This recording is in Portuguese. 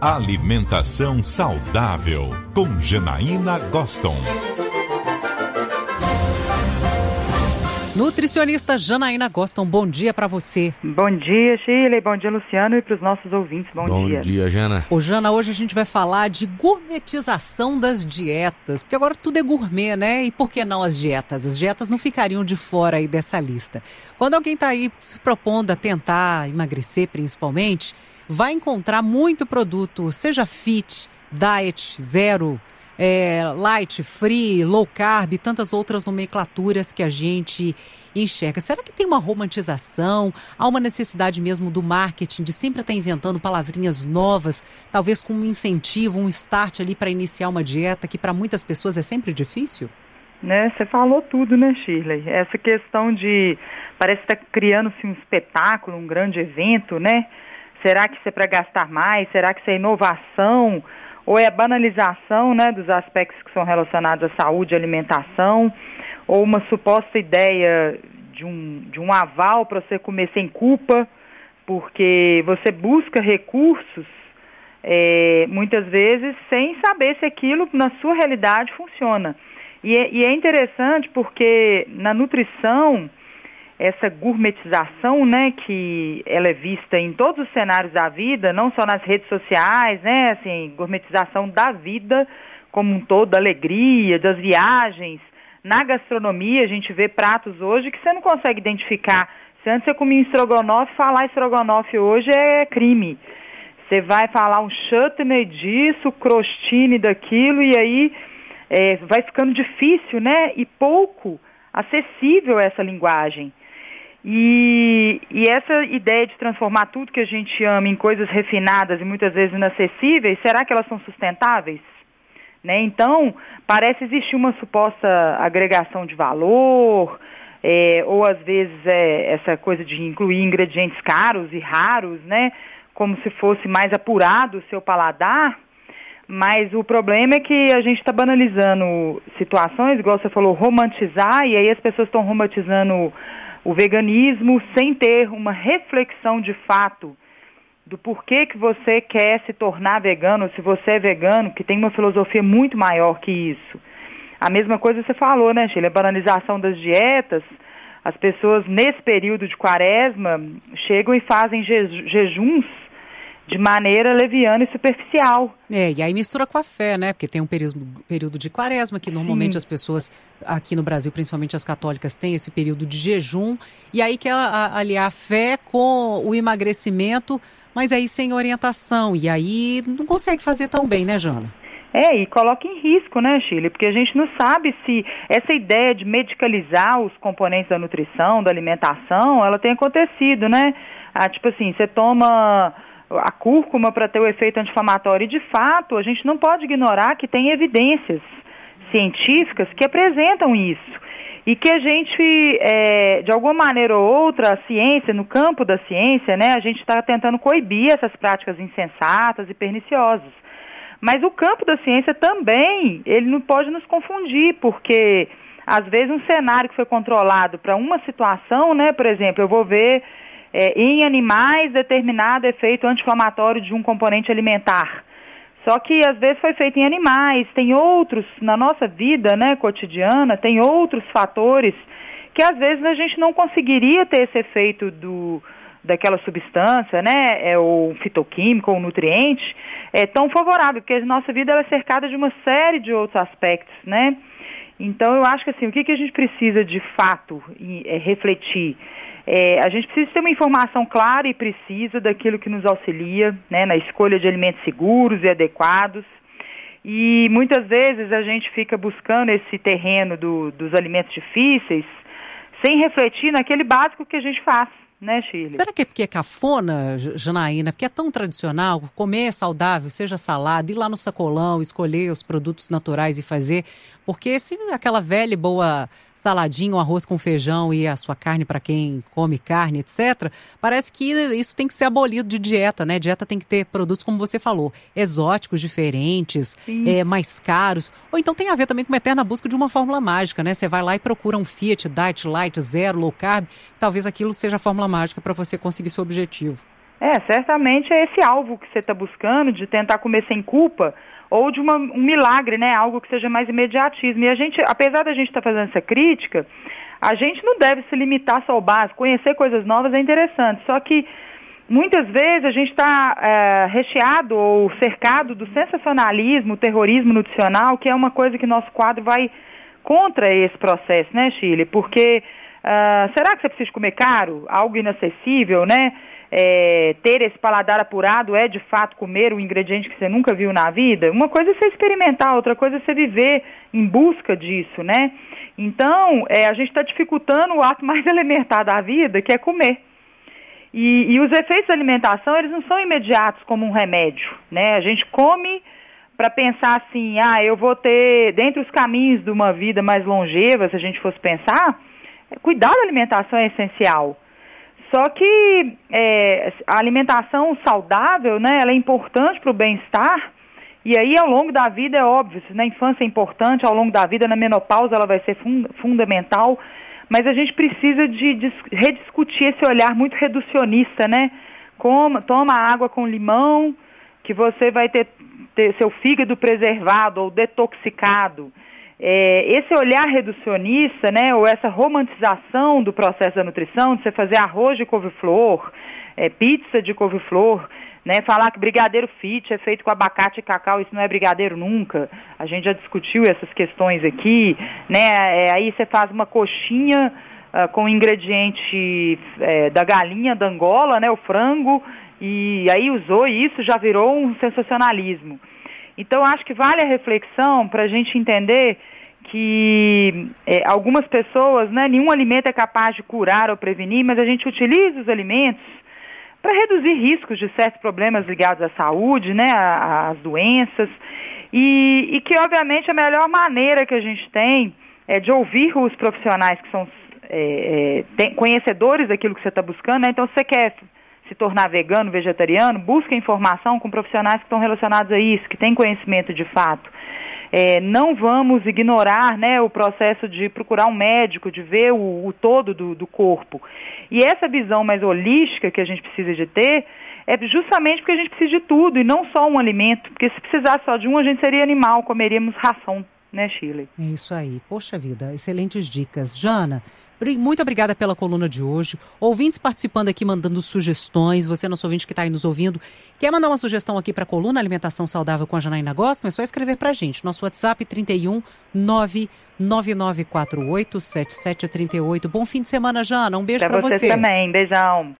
Alimentação saudável com Janaína Goston. Nutricionista Janaína Goston, bom dia para você. Bom dia, Shirley. Bom dia, Luciano. E para os nossos ouvintes, bom, bom dia. Bom dia, Jana. Ô, Jana, hoje a gente vai falar de gourmetização das dietas. Porque agora tudo é gourmet, né? E por que não as dietas? As dietas não ficariam de fora aí dessa lista. Quando alguém está aí se propondo a tentar emagrecer, principalmente, vai encontrar muito produto, seja fit, diet, zero, é, light, free, low carb, tantas outras nomenclaturas que a gente enxerga. Será que tem uma romantização? Há uma necessidade mesmo do marketing de sempre estar inventando palavrinhas novas, talvez com um incentivo, um start ali para iniciar uma dieta que para muitas pessoas é sempre difícil? Né, você falou tudo, né, Shirley? Essa questão de parece estar tá criando-se um espetáculo, um grande evento, né? Será que isso é para gastar mais? Será que isso é inovação? Ou é a banalização né, dos aspectos que são relacionados à saúde e alimentação? Ou uma suposta ideia de um, de um aval para você comer sem culpa, porque você busca recursos é, muitas vezes sem saber se aquilo na sua realidade funciona. E é, e é interessante porque na nutrição essa gourmetização, né, que ela é vista em todos os cenários da vida, não só nas redes sociais, né, assim, gourmetização da vida como um todo, da alegria, das viagens. Na gastronomia, a gente vê pratos hoje que você não consegue identificar. Se antes você comia estrogonofe, falar estrogonofe hoje é crime. Você vai falar um chutney disso, crostine daquilo, e aí é, vai ficando difícil, né, e pouco acessível essa linguagem. E, e, essa ideia de transformar tudo que a gente ama em coisas refinadas e muitas vezes inacessíveis, será que elas são sustentáveis? Né? Então, parece existir uma suposta agregação de valor, é, ou às vezes é, essa coisa de incluir ingredientes caros e raros, né? como se fosse mais apurado o seu paladar. Mas o problema é que a gente está banalizando situações, igual você falou, romantizar, e aí as pessoas estão romantizando o veganismo sem ter uma reflexão de fato do porquê que você quer se tornar vegano, se você é vegano, que tem uma filosofia muito maior que isso. A mesma coisa você falou, né, Sheila? A banalização das dietas. As pessoas, nesse período de quaresma, chegam e fazem jejuns de maneira leviana e superficial. É, e aí mistura com a fé, né? Porque tem um período, período de quaresma, que normalmente Sim. as pessoas aqui no Brasil, principalmente as católicas, têm esse período de jejum, e aí quer aliar a fé com o emagrecimento, mas aí sem orientação, e aí não consegue fazer tão bem, né, Jana? É, e coloca em risco, né, Chile? Porque a gente não sabe se essa ideia de medicalizar os componentes da nutrição, da alimentação, ela tem acontecido, né? Ah, tipo assim, você toma a cúrcuma para ter o efeito anti-inflamatório. E, de fato, a gente não pode ignorar que tem evidências científicas que apresentam isso. E que a gente, é, de alguma maneira ou outra, a ciência, no campo da ciência, né, a gente está tentando coibir essas práticas insensatas e perniciosas. Mas o campo da ciência também, ele não pode nos confundir, porque às vezes um cenário que foi controlado para uma situação, né, por exemplo, eu vou ver é, em animais determinado efeito anti-inflamatório de um componente alimentar. Só que às vezes foi feito em animais, tem outros, na nossa vida né, cotidiana, tem outros fatores que às vezes a gente não conseguiria ter esse efeito do, daquela substância, né, é, ou fitoquímico, ou nutriente, é tão favorável, porque a nossa vida é cercada de uma série de outros aspectos, né? Então eu acho que assim, o que, que a gente precisa de fato é, refletir? É, a gente precisa ter uma informação clara e precisa daquilo que nos auxilia né, na escolha de alimentos seguros e adequados. E muitas vezes a gente fica buscando esse terreno do, dos alimentos difíceis sem refletir naquele básico que a gente faz né, Shirley? Será que é porque é cafona, Janaína? Porque é tão tradicional, comer saudável, seja salada, ir lá no sacolão, escolher os produtos naturais e fazer. Porque se aquela velha e boa saladinha, um arroz com feijão e a sua carne para quem come carne, etc., parece que isso tem que ser abolido de dieta, né? Dieta tem que ter produtos, como você falou, exóticos, diferentes, é, mais caros. Ou então tem a ver também com uma eterna busca de uma fórmula mágica, né? Você vai lá e procura um Fiat, Diet, Light, Zero, Low Carb, talvez aquilo seja a fórmula mágica para você conseguir seu objetivo. É, certamente é esse alvo que você está buscando, de tentar comer sem culpa, ou de uma, um milagre, né? Algo que seja mais imediatismo. E a gente, apesar da gente estar tá fazendo essa crítica, a gente não deve se limitar só ao básico. Conhecer coisas novas é interessante. Só que muitas vezes a gente está é, recheado ou cercado do sensacionalismo, terrorismo nutricional, que é uma coisa que nosso quadro vai contra esse processo, né, Chile? Porque uh, será que você precisa comer caro? Algo inacessível, né? É, ter esse paladar apurado é de fato comer um ingrediente que você nunca viu na vida? Uma coisa é você experimentar, outra coisa é você viver em busca disso, né? Então, é, a gente está dificultando o ato mais elementar da vida, que é comer. E, e, os efeitos da alimentação, eles não são imediatos como um remédio, né? A gente come para pensar assim, ah, eu vou ter, dentre os caminhos de uma vida mais longeva, se a gente fosse pensar, cuidar da alimentação é essencial. Só que é, a alimentação saudável, né, ela é importante para o bem-estar, e aí ao longo da vida é óbvio, na infância é importante, ao longo da vida, na menopausa ela vai ser fund fundamental, mas a gente precisa de, de rediscutir esse olhar muito reducionista, né? Como, toma água com limão, que você vai ter, ter seu fígado preservado ou detoxicado. É, esse olhar reducionista, né, ou essa romantização do processo da nutrição, de você fazer arroz de couve-flor, é, pizza de couve-flor, né, falar que brigadeiro fit é feito com abacate e cacau, isso não é brigadeiro nunca. A gente já discutiu essas questões aqui, né? É, aí você faz uma coxinha uh, com ingrediente é, da galinha da Angola, né, o frango, e aí usou isso já virou um sensacionalismo. Então, acho que vale a reflexão para a gente entender que é, algumas pessoas, né, nenhum alimento é capaz de curar ou prevenir, mas a gente utiliza os alimentos para reduzir riscos de certos problemas ligados à saúde, né, às doenças, e, e, que obviamente a melhor maneira que a gente tem é de ouvir os profissionais que são é, é, tem, conhecedores daquilo que você está buscando, né? então se você quer se tornar vegano, vegetariano, busque informação com profissionais que estão relacionados a isso, que têm conhecimento de fato. É, não vamos ignorar né, o processo de procurar um médico, de ver o, o todo do, do, corpo. E essa visão mais holística que a gente precisa de ter é justamente porque a gente precisa de tudo e não só um alimento. Porque se precisasse só de um, a gente seria animal, comeríamos ração né, Chile? É isso aí. Poxa vida, excelentes dicas. Jana, muito obrigada pela coluna de hoje. Ouvintes participando aqui, mandando sugestões. Você, nosso ouvinte que está aí nos ouvindo, quer mandar uma sugestão aqui para a coluna Alimentação Saudável com a Janaína Gospel? É só escrever para a gente. Nosso WhatsApp 31 99948 7738. Bom fim de semana, Jana. Um beijo para você. você também. Beijão.